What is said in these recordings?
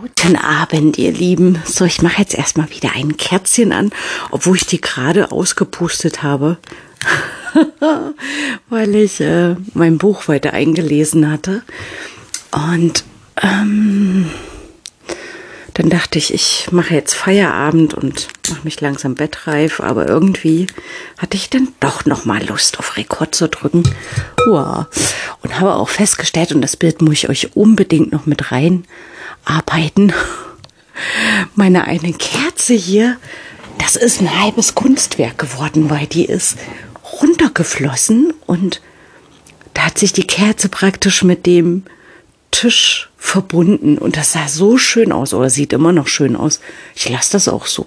Guten Abend, ihr Lieben. So, ich mache jetzt erstmal wieder ein Kerzchen an, obwohl ich die gerade ausgepustet habe, weil ich äh, mein Buch weiter eingelesen hatte. Und ähm, dann dachte ich, ich mache jetzt Feierabend und mache mich langsam bettreif, aber irgendwie hatte ich dann doch noch mal Lust auf Rekord zu drücken. Wow. Und habe auch festgestellt, und das Bild muss ich euch unbedingt noch mit reinarbeiten. Meine eine Kerze hier, das ist ein halbes Kunstwerk geworden, weil die ist runtergeflossen und da hat sich die Kerze praktisch mit dem Tisch verbunden und das sah so schön aus oder sieht immer noch schön aus. Ich lasse das auch so.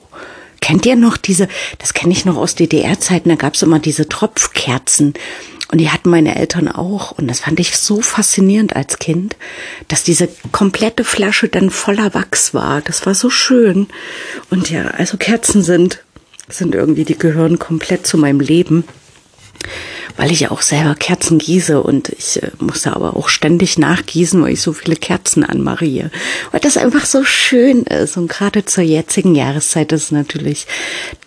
Kennt ihr noch diese, das kenne ich noch aus DDR-Zeiten, da gab es immer diese Tropfkerzen und die hatten meine Eltern auch und das fand ich so faszinierend als Kind, dass diese komplette Flasche dann voller Wachs war. Das war so schön. Und ja, also Kerzen sind, sind irgendwie, die gehören komplett zu meinem Leben weil ich ja auch selber Kerzen gieße und ich äh, musste aber auch ständig nachgießen, weil ich so viele Kerzen anmache hier. Weil das einfach so schön ist und gerade zur jetzigen Jahreszeit ist es natürlich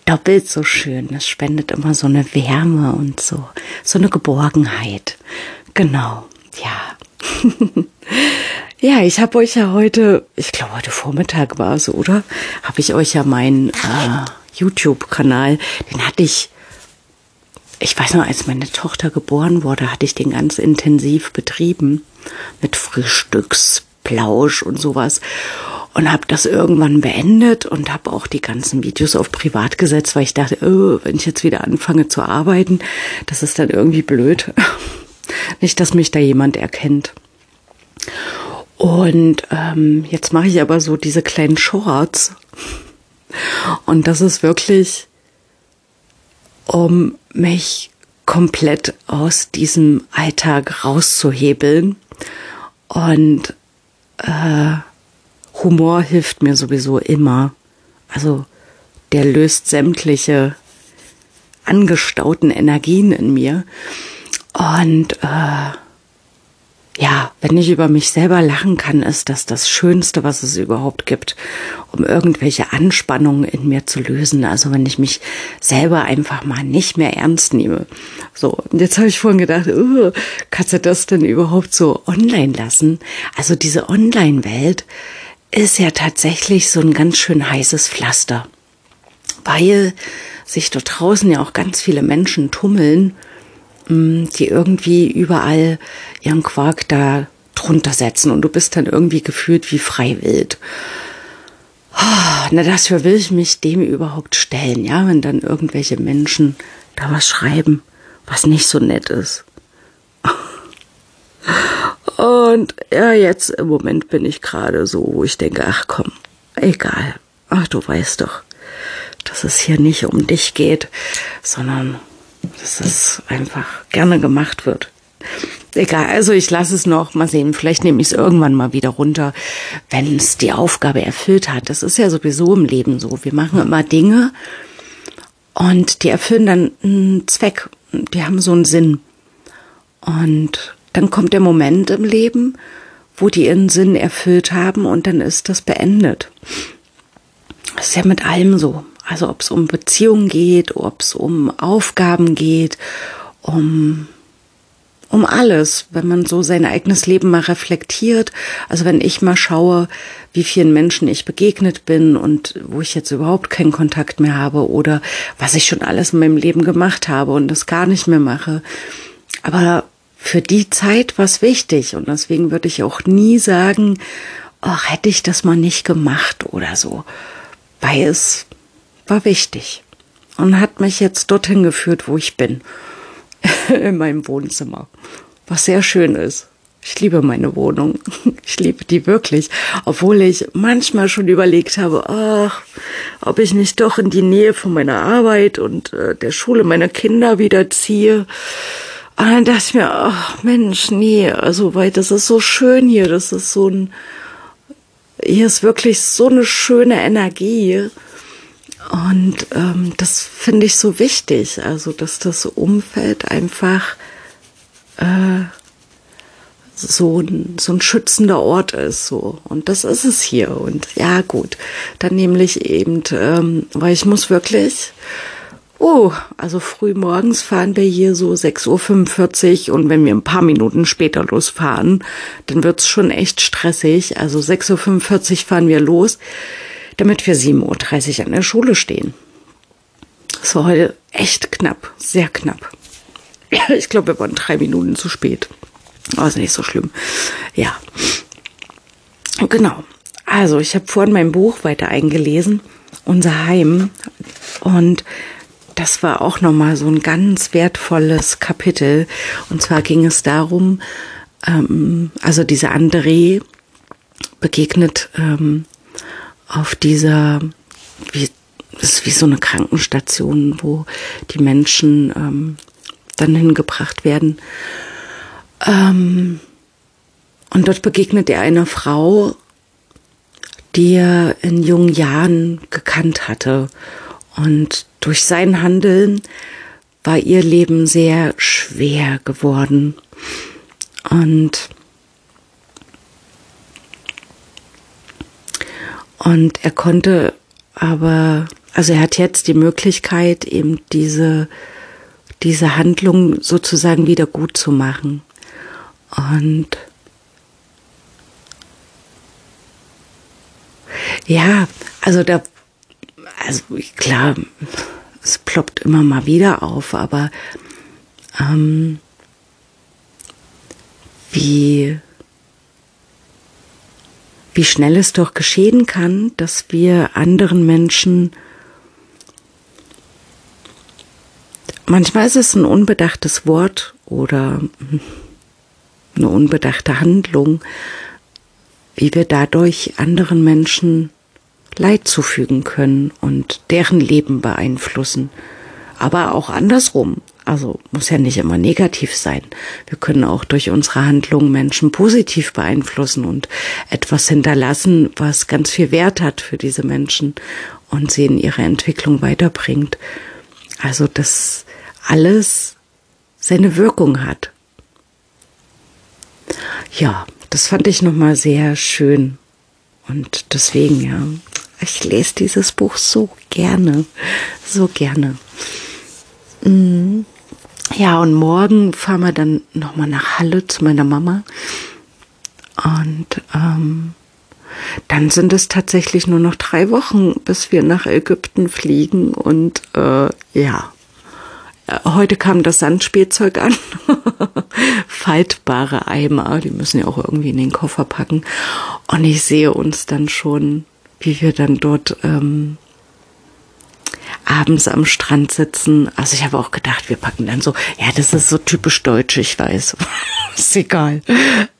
doppelt so schön. Es spendet immer so eine Wärme und so, so eine Geborgenheit. Genau, ja. Ja, ich habe euch ja heute, ich glaube heute Vormittag war es, oder? Habe ich euch ja meinen äh, YouTube-Kanal, den hatte ich ich weiß noch, als meine Tochter geboren wurde, hatte ich den ganz intensiv betrieben mit Frühstücksplausch und sowas und habe das irgendwann beendet und habe auch die ganzen Videos auf privat gesetzt, weil ich dachte, oh, wenn ich jetzt wieder anfange zu arbeiten, das ist dann irgendwie blöd. Nicht, dass mich da jemand erkennt. Und ähm, jetzt mache ich aber so diese kleinen Shorts. Und das ist wirklich um mich komplett aus diesem Alltag rauszuhebeln. Und äh, Humor hilft mir sowieso immer. Also der löst sämtliche angestauten Energien in mir. Und äh, ja, wenn ich über mich selber lachen kann, ist das das Schönste, was es überhaupt gibt, um irgendwelche Anspannungen in mir zu lösen. Also wenn ich mich selber einfach mal nicht mehr ernst nehme. So, und jetzt habe ich vorhin gedacht, oh, kannst du das denn überhaupt so online lassen? Also diese Online-Welt ist ja tatsächlich so ein ganz schön heißes Pflaster, weil sich dort draußen ja auch ganz viele Menschen tummeln die irgendwie überall ihren Quark da drunter setzen und du bist dann irgendwie gefühlt wie freiwild. Oh, na, dafür will ich mich dem überhaupt stellen, ja, wenn dann irgendwelche Menschen da was schreiben, was nicht so nett ist. Und ja, jetzt im Moment bin ich gerade so, wo ich denke, ach komm, egal. Ach, du weißt doch, dass es hier nicht um dich geht, sondern dass es einfach gerne gemacht wird. Egal, also ich lasse es noch, mal sehen, vielleicht nehme ich es irgendwann mal wieder runter, wenn es die Aufgabe erfüllt hat. Das ist ja sowieso im Leben so. Wir machen immer Dinge und die erfüllen dann einen Zweck, die haben so einen Sinn. Und dann kommt der Moment im Leben, wo die ihren Sinn erfüllt haben und dann ist das beendet. Das ist ja mit allem so. Also ob es um Beziehungen geht, ob es um Aufgaben geht, um um alles, wenn man so sein eigenes Leben mal reflektiert. Also wenn ich mal schaue, wie vielen Menschen ich begegnet bin und wo ich jetzt überhaupt keinen Kontakt mehr habe oder was ich schon alles in meinem Leben gemacht habe und das gar nicht mehr mache. Aber für die Zeit war es wichtig und deswegen würde ich auch nie sagen, ach, hätte ich das mal nicht gemacht oder so. Weil es war wichtig und hat mich jetzt dorthin geführt, wo ich bin, in meinem Wohnzimmer, was sehr schön ist. Ich liebe meine Wohnung. Ich liebe die wirklich, obwohl ich manchmal schon überlegt habe, ach, ob ich nicht doch in die Nähe von meiner Arbeit und äh, der Schule meiner Kinder wieder ziehe. Und dann dachte ich mir, ach Mensch, nee, also weil das ist so schön hier, das ist so ein, hier ist wirklich so eine schöne Energie. Und ähm, das finde ich so wichtig, also dass das Umfeld einfach äh, so ein, so ein schützender Ort ist, so. Und das ist es hier. Und ja, gut. Dann nämlich eben, ähm, weil ich muss wirklich, oh, also früh morgens fahren wir hier so 6.45 Uhr und wenn wir ein paar Minuten später losfahren, dann wird's schon echt stressig. Also 6.45 Uhr fahren wir los, damit wir 7.30 Uhr an der Schule stehen. Das war heute echt knapp, sehr knapp. Ich glaube, wir waren drei Minuten zu spät. Aber ist nicht so schlimm. Ja. Genau. Also, ich habe vorhin mein Buch weiter eingelesen, Unser Heim. Und das war auch nochmal so ein ganz wertvolles Kapitel. Und zwar ging es darum, ähm, also dieser André begegnet ähm, auf dieser, wie, das ist wie so eine Krankenstation, wo die Menschen ähm, dann hingebracht werden. Ähm, und dort begegnet er einer Frau, die er in jungen Jahren gekannt hatte. Und durch sein Handeln war ihr Leben sehr schwer geworden. Und, und er konnte aber, also er hat jetzt die Möglichkeit, eben diese, diese Handlung sozusagen wieder gut zu machen. Und ja, also da, also klar, es ploppt immer mal wieder auf, aber ähm, wie, wie schnell es doch geschehen kann, dass wir anderen Menschen manchmal ist es ein unbedachtes Wort oder eine unbedachte Handlung, wie wir dadurch anderen Menschen Leid zufügen können und deren Leben beeinflussen. Aber auch andersrum. Also muss ja nicht immer negativ sein. Wir können auch durch unsere Handlungen Menschen positiv beeinflussen und etwas hinterlassen, was ganz viel Wert hat für diese Menschen und sie in ihre Entwicklung weiterbringt. Also dass alles seine Wirkung hat. Ja, das fand ich nochmal sehr schön. Und deswegen, ja, ich lese dieses Buch so gerne, so gerne. Mm. Ja, und morgen fahren wir dann nochmal nach Halle zu meiner Mama. Und ähm, dann sind es tatsächlich nur noch drei Wochen, bis wir nach Ägypten fliegen. Und äh, ja, Heute kam das Sandspielzeug an. Faltbare Eimer, die müssen ja auch irgendwie in den Koffer packen. Und ich sehe uns dann schon, wie wir dann dort ähm, abends am Strand sitzen. Also ich habe auch gedacht, wir packen dann so, ja, das ist so typisch deutsch, ich weiß. ist egal.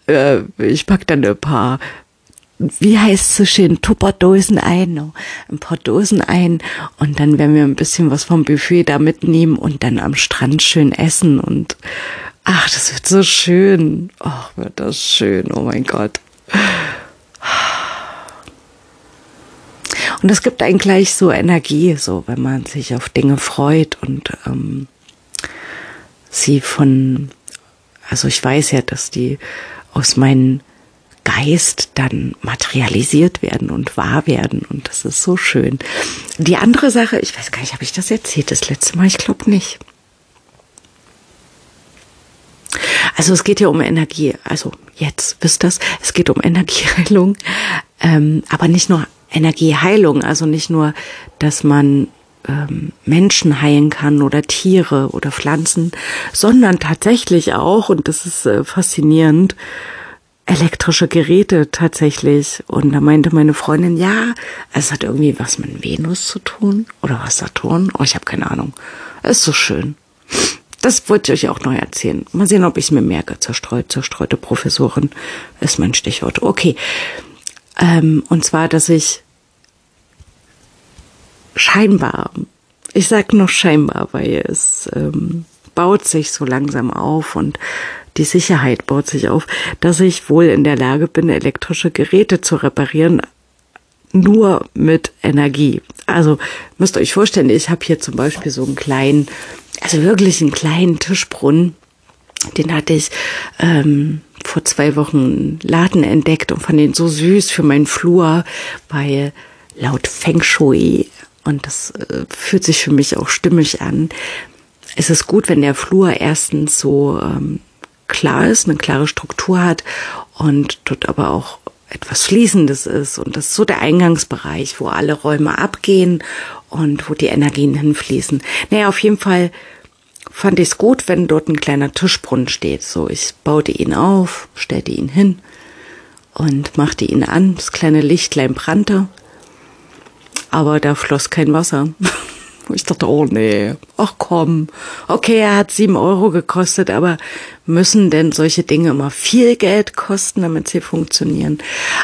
Äh, ich pack dann ein paar wie heißt es so schön, Tupperdosen ein, ein paar Dosen ein und dann werden wir ein bisschen was vom Buffet da mitnehmen und dann am Strand schön essen und ach, das wird so schön. Ach, wird das schön, oh mein Gott. Und es gibt einen gleich so Energie, so wenn man sich auf Dinge freut und ähm, sie von, also ich weiß ja, dass die aus meinen Geist dann materialisiert werden und wahr werden. Und das ist so schön. Die andere Sache, ich weiß gar nicht, habe ich das erzählt das letzte Mal? Ich glaube nicht. Also es geht ja um Energie. Also jetzt wisst das, es geht um Energieheilung, ähm, aber nicht nur Energieheilung. Also nicht nur, dass man ähm, Menschen heilen kann oder Tiere oder Pflanzen, sondern tatsächlich auch, und das ist äh, faszinierend, elektrische Geräte tatsächlich. Und da meinte meine Freundin, ja, es hat irgendwie was mit Venus zu tun oder was Saturn. Oh, ich habe keine Ahnung. Ist so schön. Das wollte ich euch auch noch erzählen. Mal sehen, ob ich es mir merke. Zerstreut, zerstreute Professorin ist mein Stichwort. Okay. Ähm, und zwar, dass ich scheinbar, ich sag noch scheinbar, weil es ähm, baut sich so langsam auf und die Sicherheit baut sich auf, dass ich wohl in der Lage bin, elektrische Geräte zu reparieren, nur mit Energie. Also müsst ihr euch vorstellen, ich habe hier zum Beispiel so einen kleinen, also wirklich einen kleinen Tischbrunnen. Den hatte ich ähm, vor zwei Wochen einen Laden entdeckt und fand den so süß für meinen Flur, weil laut Feng Shui, und das äh, fühlt sich für mich auch stimmig an, ist es gut, wenn der Flur erstens so ähm, klar ist, eine klare Struktur hat und dort aber auch etwas Fließendes ist. Und das ist so der Eingangsbereich, wo alle Räume abgehen und wo die Energien hinfließen. Naja, auf jeden Fall fand ich es gut, wenn dort ein kleiner Tischbrunnen steht. So, ich baute ihn auf, stellte ihn hin und machte ihn an. Das kleine Lichtlein brannte, aber da floss kein Wasser. Ich dachte, oh nee, ach komm. Okay, er hat sieben Euro gekostet, aber müssen denn solche Dinge immer viel Geld kosten, damit sie funktionieren?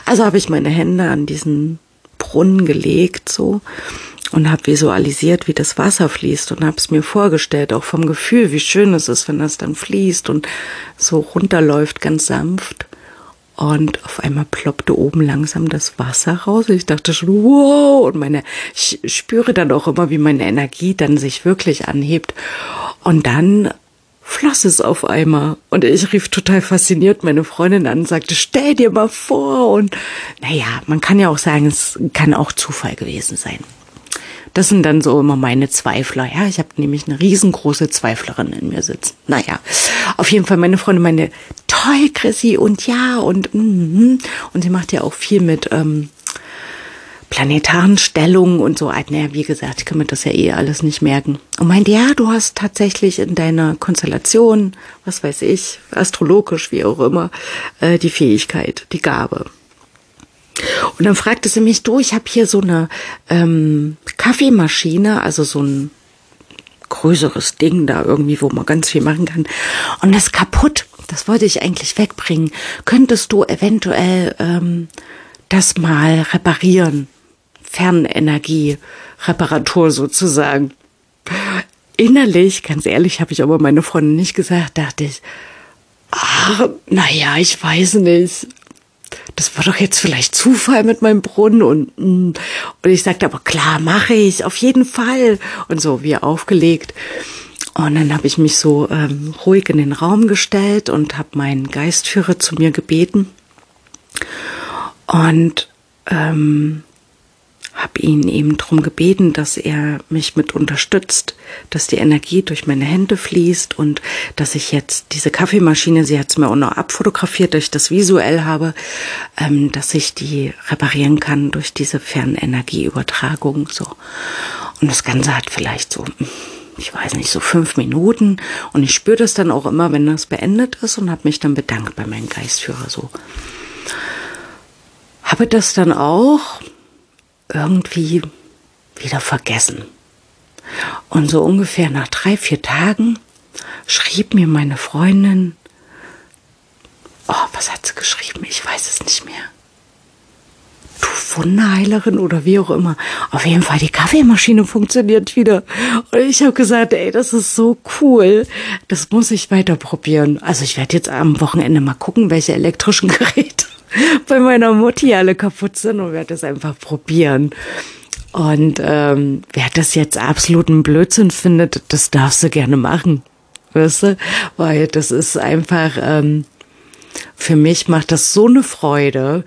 Also habe ich meine Hände an diesen Brunnen gelegt, so und habe visualisiert, wie das Wasser fließt und habe es mir vorgestellt, auch vom Gefühl, wie schön es ist, wenn das dann fließt und so runterläuft, ganz sanft. Und auf einmal ploppte oben langsam das Wasser raus. Ich dachte schon, wow, und meine, ich spüre dann auch immer, wie meine Energie dann sich wirklich anhebt. Und dann floss es auf einmal. Und ich rief total fasziniert meine Freundin an und sagte, stell dir mal vor. Und naja, man kann ja auch sagen, es kann auch Zufall gewesen sein. Das sind dann so immer meine Zweifler. Ja, ich habe nämlich eine riesengroße Zweiflerin in mir sitzen. Naja, auf jeden Fall meine Freundin meine, toll, Chrissy, und ja, und mm, und sie macht ja auch viel mit ähm, planetaren Stellungen und so. Naja, wie gesagt, ich kann mir das ja eh alles nicht merken. Und meinte, ja, du hast tatsächlich in deiner Konstellation, was weiß ich, astrologisch, wie auch immer, äh, die Fähigkeit, die Gabe. Und dann fragte sie mich, du, ich habe hier so eine ähm, Kaffeemaschine, also so ein größeres Ding da irgendwie, wo man ganz viel machen kann. Und das kaputt. Das wollte ich eigentlich wegbringen. Könntest du eventuell ähm, das mal reparieren? Fernenergie, Reparatur sozusagen. Innerlich, ganz ehrlich, habe ich aber meine Freundin nicht gesagt, dachte ich, ach, naja, ich weiß nicht das war doch jetzt vielleicht Zufall mit meinem Brunnen und, mm. und ich sagte, aber klar, mache ich, auf jeden Fall. Und so, wie aufgelegt. Und dann habe ich mich so ähm, ruhig in den Raum gestellt und habe meinen Geistführer zu mir gebeten. Und ähm, habe ihn eben darum gebeten, dass er mich mit unterstützt, dass die Energie durch meine Hände fließt und dass ich jetzt diese Kaffeemaschine, sie hat es mir auch noch abfotografiert, dass ich das visuell habe, ähm, dass ich die reparieren kann durch diese Fernenergieübertragung. So. Und das Ganze hat vielleicht so, ich weiß nicht, so fünf Minuten. Und ich spüre das dann auch immer, wenn das beendet ist und habe mich dann bedankt bei meinem Geistführer so. Habe das dann auch irgendwie wieder vergessen. Und so ungefähr nach drei, vier Tagen schrieb mir meine Freundin, oh, was hat sie geschrieben? Ich weiß es nicht mehr. Du Wunderheilerin oder wie auch immer. Auf jeden Fall, die Kaffeemaschine funktioniert wieder. Und ich habe gesagt, ey, das ist so cool. Das muss ich weiter probieren. Also ich werde jetzt am Wochenende mal gucken, welche elektrischen Geräte bei meiner Mutti alle kaputt sind und werde das einfach probieren. Und ähm, wer das jetzt absoluten Blödsinn findet, das darfst du gerne machen. Weißt du? Weil das ist einfach, ähm, für mich macht das so eine Freude,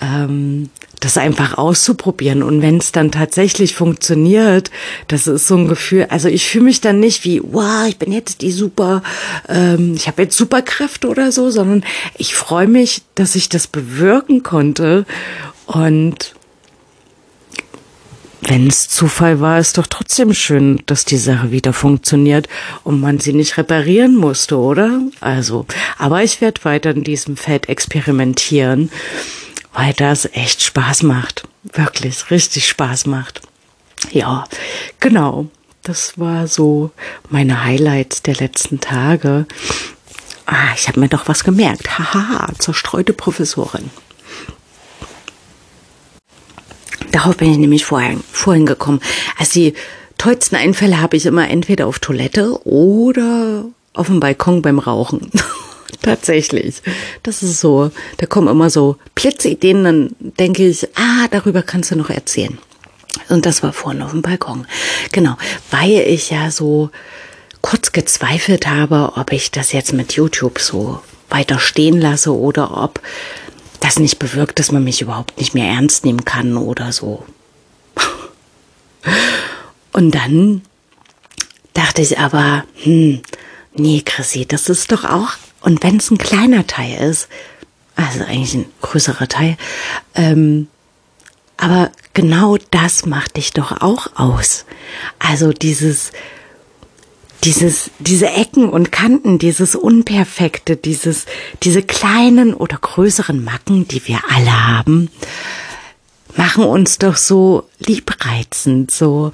ähm, das einfach auszuprobieren. Und wenn es dann tatsächlich funktioniert, das ist so ein Gefühl, also ich fühle mich dann nicht wie, wow, ich bin jetzt die super, ähm, ich habe jetzt Superkräfte oder so, sondern ich freue mich, dass ich das bewirken konnte. Und wenn es Zufall war, ist doch trotzdem schön, dass die Sache wieder funktioniert und man sie nicht reparieren musste, oder? Also, aber ich werde weiter in diesem Feld experimentieren weil das echt Spaß macht. Wirklich richtig Spaß macht. Ja, genau. Das war so meine Highlights der letzten Tage. Ah, ich habe mir doch was gemerkt. Haha, zerstreute Professorin. Darauf bin ich nämlich vorhin, vorhin gekommen. Also die tollsten Einfälle habe ich immer entweder auf Toilette oder auf dem Balkon beim Rauchen. Tatsächlich. Das ist so, da kommen immer so Blitzideen, dann denke ich, ah, darüber kannst du noch erzählen. Und das war vorne auf dem Balkon. Genau, weil ich ja so kurz gezweifelt habe, ob ich das jetzt mit YouTube so weiter stehen lasse oder ob das nicht bewirkt, dass man mich überhaupt nicht mehr ernst nehmen kann oder so. Und dann dachte ich aber, hm, nee, Chrissy, das ist doch auch, und wenn es ein kleiner Teil ist, also eigentlich ein größerer Teil, ähm, aber genau das macht dich doch auch aus. Also dieses, dieses, diese Ecken und Kanten, dieses Unperfekte, dieses, diese kleinen oder größeren Macken, die wir alle haben, machen uns doch so liebreizend, so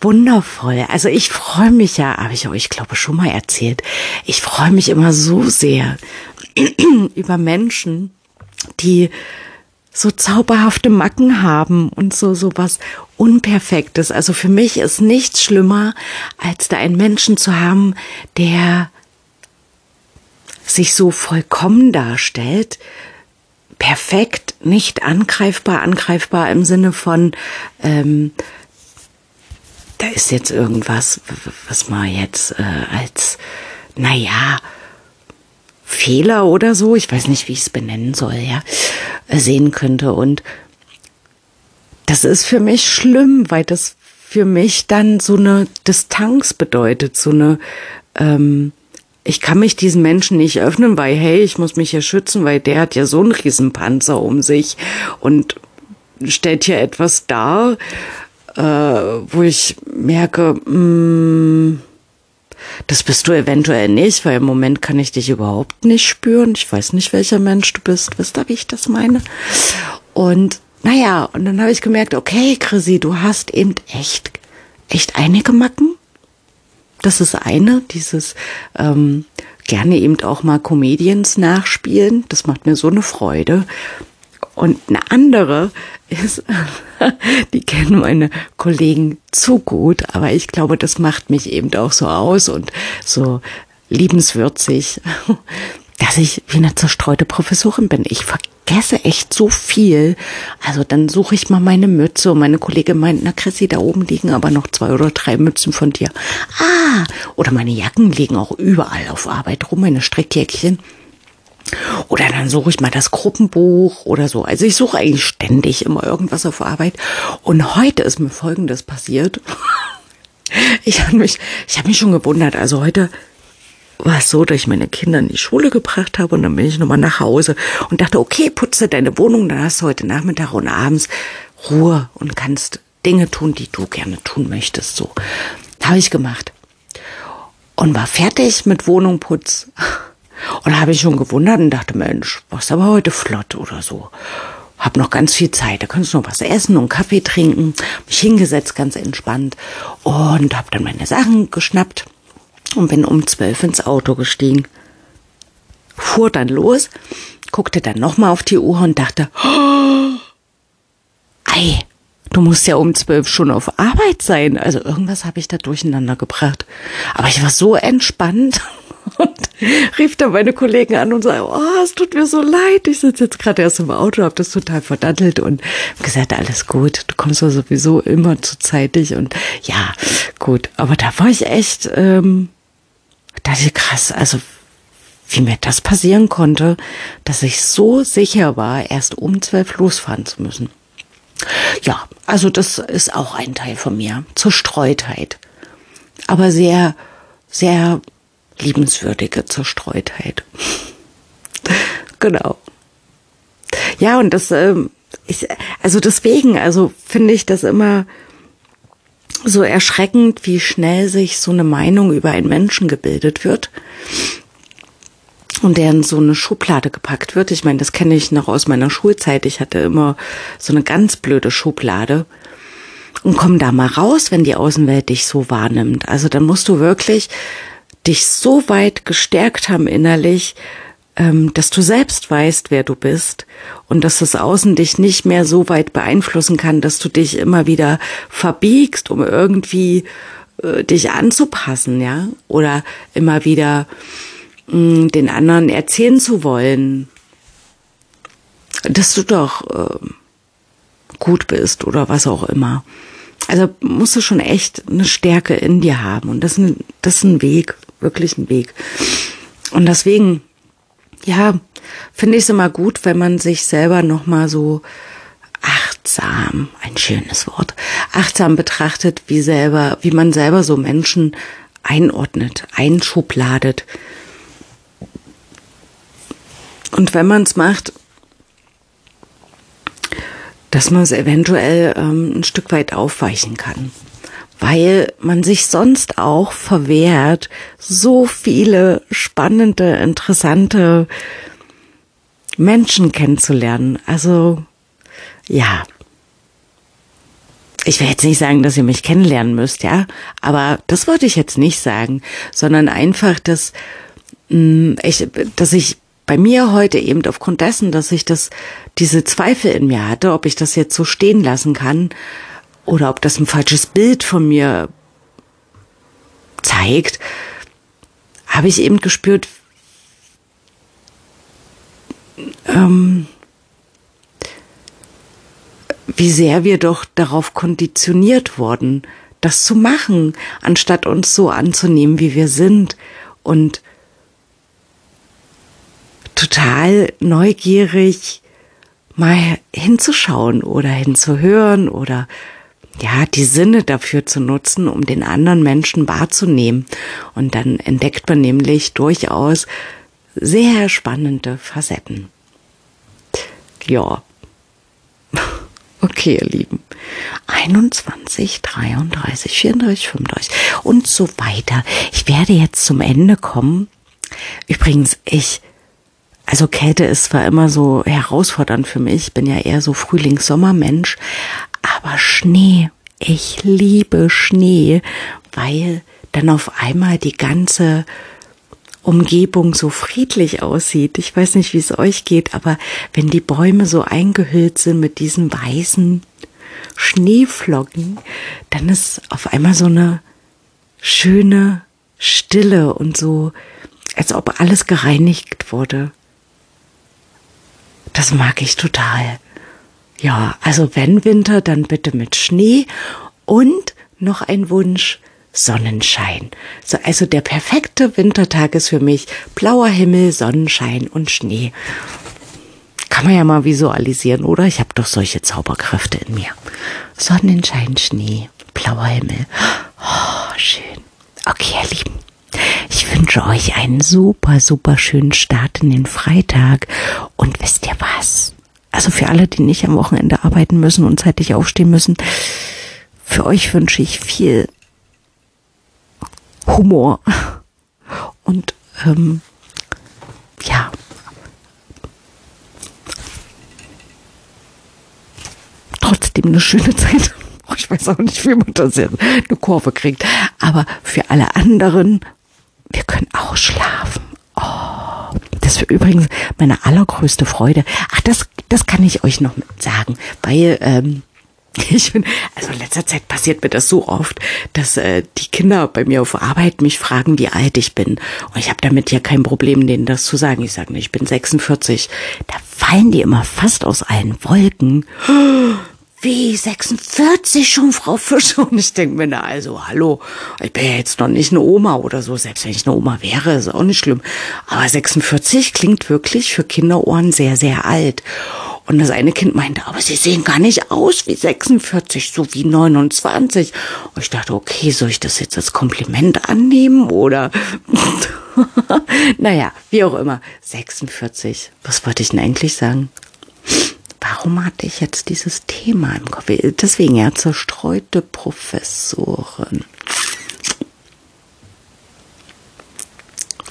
wundervoll. Also ich freue mich ja, habe ich euch glaube schon mal erzählt, ich freue mich immer so sehr über Menschen, die so zauberhafte Macken haben und so so was unperfektes. Also für mich ist nichts schlimmer, als da einen Menschen zu haben, der sich so vollkommen darstellt, perfekt, nicht angreifbar, angreifbar im Sinne von ähm, da ist jetzt irgendwas, was man jetzt äh, als, naja, Fehler oder so, ich weiß nicht, wie ich es benennen soll, ja, sehen könnte. Und das ist für mich schlimm, weil das für mich dann so eine Distanz bedeutet, so eine, ähm, ich kann mich diesen Menschen nicht öffnen, weil, hey, ich muss mich ja schützen, weil der hat ja so einen Riesenpanzer um sich und stellt hier etwas dar, äh, wo ich merke, mh, mm, das bist du eventuell nicht, weil im Moment kann ich dich überhaupt nicht spüren. Ich weiß nicht, welcher Mensch du bist. Wisst ihr, wie ich das meine? Und naja, und dann habe ich gemerkt, okay, Chrissy, du hast eben echt, echt einige Macken. Das ist eine, dieses ähm, gerne eben auch mal Comedians nachspielen. Das macht mir so eine Freude. Und eine andere ist, die kennen meine Kollegen zu gut, aber ich glaube, das macht mich eben auch so aus und so liebenswürzig, dass ich wie eine zerstreute Professorin bin. Ich vergesse echt so viel. Also dann suche ich mal meine Mütze und meine Kollegin meint, na Chrissy, da oben liegen aber noch zwei oder drei Mützen von dir. Ah, oder meine Jacken liegen auch überall auf Arbeit rum, meine Strickjäckchen. Oder dann suche ich mal das Gruppenbuch oder so. Also ich suche eigentlich ständig immer irgendwas auf Arbeit. Und heute ist mir Folgendes passiert. Ich habe mich, ich habe mich schon gewundert. Also heute war es so, dass ich meine Kinder in die Schule gebracht habe und dann bin ich nochmal nach Hause und dachte, okay, putze deine Wohnung, dann hast du heute Nachmittag und abends Ruhe und kannst Dinge tun, die du gerne tun möchtest. So habe ich gemacht und war fertig mit Wohnungputz. Und habe ich schon gewundert und dachte, Mensch, was aber heute flott oder so. Hab noch ganz viel Zeit, da kannst du noch was essen und Kaffee trinken. Mich hingesetzt, ganz entspannt und hab dann meine Sachen geschnappt und bin um zwölf ins Auto gestiegen. Fuhr dann los, guckte dann nochmal auf die Uhr und dachte, oh, ei, du musst ja um zwölf schon auf Arbeit sein. Also irgendwas habe ich da durcheinander gebracht. Aber ich war so entspannt und rief dann meine Kollegen an und sagte, oh, es tut mir so leid. Ich sitze jetzt gerade erst im Auto, habe das total verdattelt und gesagt, alles gut, du kommst ja sowieso immer zu zeitig und ja, gut. Aber da war ich echt, ähm, dachte ich, krass, also wie mir das passieren konnte, dass ich so sicher war, erst um zwölf losfahren zu müssen. Ja, also das ist auch ein Teil von mir, Zerstreutheit. Aber sehr, sehr liebenswürdige Zerstreutheit. genau. Ja, und das, ähm, ich, also deswegen, also finde ich das immer so erschreckend, wie schnell sich so eine Meinung über einen Menschen gebildet wird und der in so eine Schublade gepackt wird. Ich meine, das kenne ich noch aus meiner Schulzeit. Ich hatte immer so eine ganz blöde Schublade und komm da mal raus, wenn die Außenwelt dich so wahrnimmt. Also dann musst du wirklich dich so weit gestärkt haben innerlich, ähm, dass du selbst weißt, wer du bist und dass das Außen dich nicht mehr so weit beeinflussen kann, dass du dich immer wieder verbiegst, um irgendwie äh, dich anzupassen, ja, oder immer wieder mm, den anderen erzählen zu wollen, dass du doch äh, gut bist oder was auch immer. Also musst du schon echt eine Stärke in dir haben und das ist ein, das ist ein Weg, wirklich Weg. Und deswegen ja, finde ich es immer gut, wenn man sich selber nochmal so achtsam, ein schönes Wort, achtsam betrachtet, wie selber, wie man selber so Menschen einordnet, einschubladet. Und wenn man es macht, dass man es eventuell ähm, ein Stück weit aufweichen kann. Weil man sich sonst auch verwehrt, so viele spannende, interessante Menschen kennenzulernen. Also, ja. Ich will jetzt nicht sagen, dass ihr mich kennenlernen müsst, ja. Aber das wollte ich jetzt nicht sagen, sondern einfach, dass, mh, mm, ich, dass ich bei mir heute eben aufgrund dessen, dass ich das, diese Zweifel in mir hatte, ob ich das jetzt so stehen lassen kann oder ob das ein falsches Bild von mir zeigt, habe ich eben gespürt, ähm, wie sehr wir doch darauf konditioniert wurden, das zu machen, anstatt uns so anzunehmen, wie wir sind und total neugierig mal hinzuschauen oder hinzuhören oder ja, die Sinne dafür zu nutzen, um den anderen Menschen wahrzunehmen. Und dann entdeckt man nämlich durchaus sehr spannende Facetten. Ja. Okay, ihr Lieben. 21, 33, 34, 35 und so weiter. Ich werde jetzt zum Ende kommen. Übrigens, ich also Kälte ist zwar immer so herausfordernd für mich, ich bin ja eher so Frühlings-Sommermensch, aber Schnee, ich liebe Schnee, weil dann auf einmal die ganze Umgebung so friedlich aussieht. Ich weiß nicht, wie es euch geht, aber wenn die Bäume so eingehüllt sind mit diesen weißen Schneeflocken, dann ist auf einmal so eine schöne Stille und so, als ob alles gereinigt wurde. Das mag ich total. Ja, also wenn Winter, dann bitte mit Schnee und noch ein Wunsch, Sonnenschein. So, also der perfekte Wintertag ist für mich blauer Himmel, Sonnenschein und Schnee. Kann man ja mal visualisieren, oder? Ich habe doch solche Zauberkräfte in mir. Sonnenschein, Schnee, blauer Himmel. Oh, schön. Okay, ihr Lieben. Ich wünsche euch einen super, super schönen Start in den Freitag. Und wisst ihr was? Also für alle, die nicht am Wochenende arbeiten müssen und zeitig aufstehen müssen, für euch wünsche ich viel Humor und ähm, ja, trotzdem eine schöne Zeit. Ich weiß auch nicht, wie man das jetzt eine Kurve kriegt. Aber für alle anderen wir können ausschlafen. Oh, das wäre übrigens meine allergrößte Freude. Ach, das, das kann ich euch noch sagen, weil ähm, ich bin, also in letzter Zeit passiert mir das so oft, dass äh, die Kinder bei mir auf Arbeit mich fragen, wie alt ich bin. Und ich habe damit ja kein Problem, denen das zu sagen. Ich sage, ich bin 46. Da fallen die immer fast aus allen Wolken wie 46 schon, Frau Fischer? Und ich denke mir, na also, hallo, ich bin ja jetzt noch nicht eine Oma oder so. Selbst wenn ich eine Oma wäre, ist auch nicht schlimm. Aber 46 klingt wirklich für Kinderohren sehr, sehr alt. Und das eine Kind meinte, aber sie sehen gar nicht aus wie 46, so wie 29. Und ich dachte, okay, soll ich das jetzt als Kompliment annehmen oder? naja, wie auch immer. 46. Was wollte ich denn eigentlich sagen? Warum hatte ich jetzt dieses Thema im Kopf? Deswegen ja, zerstreute Professoren.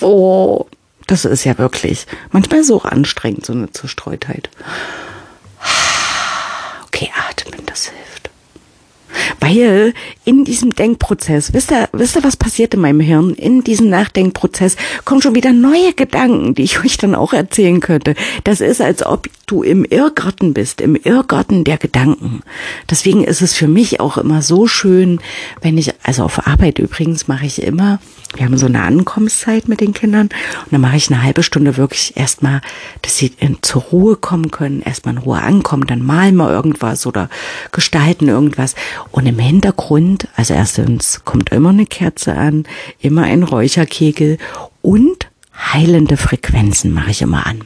Oh, das ist ja wirklich manchmal so anstrengend, so eine Zerstreutheit. Okay, atmen, das hilft. Weil in diesem Denkprozess, wisst ihr, wisst ihr, was passiert in meinem Hirn? In diesem Nachdenkprozess kommen schon wieder neue Gedanken, die ich euch dann auch erzählen könnte. Das ist, als ob du im Irrgarten bist, im Irrgarten der Gedanken. Deswegen ist es für mich auch immer so schön, wenn ich, also auf Arbeit übrigens mache ich immer, wir haben so eine Ankommenszeit mit den Kindern und dann mache ich eine halbe Stunde wirklich erstmal, dass sie in, zur Ruhe kommen können, erstmal in Ruhe ankommen, dann malen wir irgendwas oder gestalten irgendwas und im Hintergrund, also erstens kommt immer eine Kerze an, immer ein Räucherkegel und heilende Frequenzen mache ich immer an.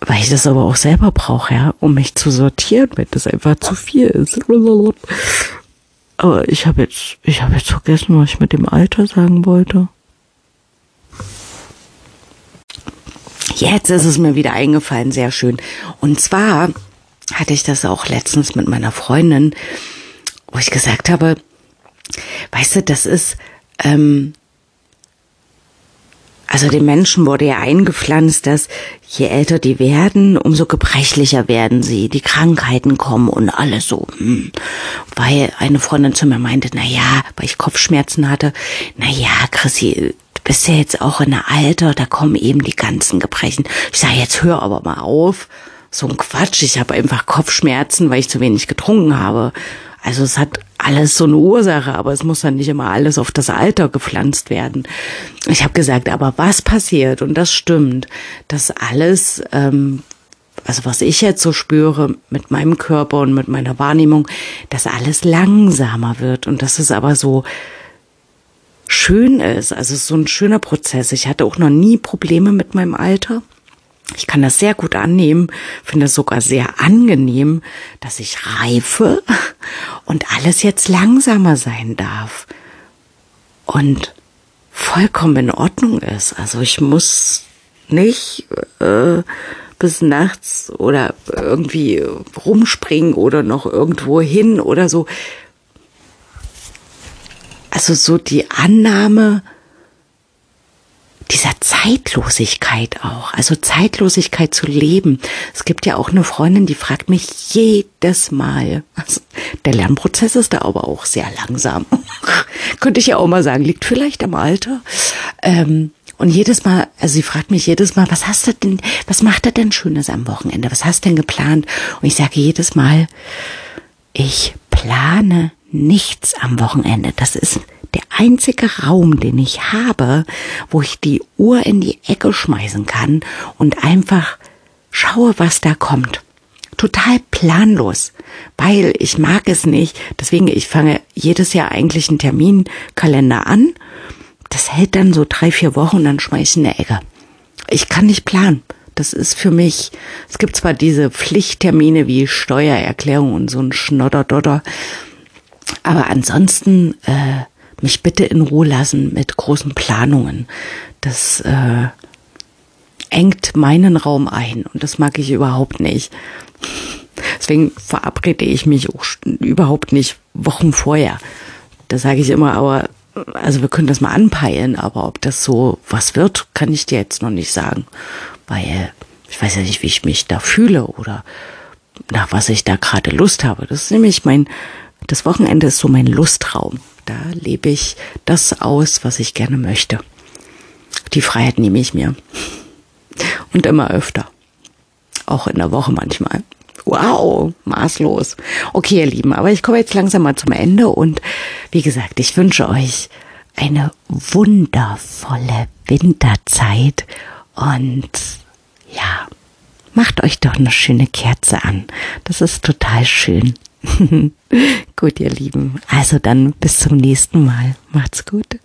Weil ich das aber auch selber brauche, ja, um mich zu sortieren, wenn das einfach zu viel ist. Aber ich habe jetzt, ich habe jetzt vergessen, was ich mit dem Alter sagen wollte. Jetzt ist es mir wieder eingefallen, sehr schön. Und zwar hatte ich das auch letztens mit meiner Freundin, wo ich gesagt habe, weißt du, das ist, ähm, also den Menschen wurde ja eingepflanzt, dass je älter die werden, umso gebrechlicher werden sie, die Krankheiten kommen und alles so. Hm. Weil eine Freundin zu mir meinte, na ja, weil ich Kopfschmerzen hatte, na ja, Chrissy, du bist ja jetzt auch in einem Alter, da kommen eben die ganzen Gebrechen. Ich sage, jetzt hör aber mal auf. So ein Quatsch, ich habe einfach Kopfschmerzen, weil ich zu wenig getrunken habe. Also es hat alles so eine Ursache, aber es muss dann nicht immer alles auf das Alter gepflanzt werden. Ich habe gesagt, aber was passiert, und das stimmt, dass alles, ähm, also was ich jetzt so spüre mit meinem Körper und mit meiner Wahrnehmung, dass alles langsamer wird und dass es aber so schön ist. Also es ist so ein schöner Prozess. Ich hatte auch noch nie Probleme mit meinem Alter. Ich kann das sehr gut annehmen, finde es sogar sehr angenehm, dass ich reife und alles jetzt langsamer sein darf und vollkommen in Ordnung ist. Also ich muss nicht äh, bis nachts oder irgendwie rumspringen oder noch irgendwo hin oder so. Also so die Annahme, dieser Zeitlosigkeit auch, also Zeitlosigkeit zu leben. Es gibt ja auch eine Freundin, die fragt mich jedes Mal. Also der Lernprozess ist da aber auch sehr langsam. Könnte ich ja auch mal sagen, liegt vielleicht am Alter. Ähm, und jedes Mal, also sie fragt mich jedes Mal, was hast du denn, was macht er denn Schönes am Wochenende? Was hast du denn geplant? Und ich sage jedes Mal, ich plane nichts am Wochenende. Das ist der einzige Raum, den ich habe, wo ich die Uhr in die Ecke schmeißen kann und einfach schaue, was da kommt. Total planlos, weil ich mag es nicht. Deswegen, ich fange jedes Jahr eigentlich einen Terminkalender an. Das hält dann so drei, vier Wochen dann schmeiße ich in der Ecke. Ich kann nicht planen. Das ist für mich, es gibt zwar diese Pflichttermine wie Steuererklärung und so ein Schnodderdodder, aber ansonsten äh, mich bitte in Ruhe lassen mit großen Planungen. Das äh, engt meinen Raum ein und das mag ich überhaupt nicht. Deswegen verabrede ich mich auch überhaupt nicht Wochen vorher. Da sage ich immer, aber also wir können das mal anpeilen, aber ob das so was wird, kann ich dir jetzt noch nicht sagen, weil ich weiß ja nicht, wie ich mich da fühle oder nach was ich da gerade Lust habe. Das ist nämlich mein, das Wochenende ist so mein Lustraum. Da lebe ich das aus, was ich gerne möchte. Die Freiheit nehme ich mir. Und immer öfter. Auch in der Woche manchmal. Wow, maßlos. Okay, ihr Lieben, aber ich komme jetzt langsam mal zum Ende und wie gesagt, ich wünsche euch eine wundervolle Winterzeit und ja, macht euch doch eine schöne Kerze an. Das ist total schön. gut, ihr Lieben. Also dann bis zum nächsten Mal. Macht's gut.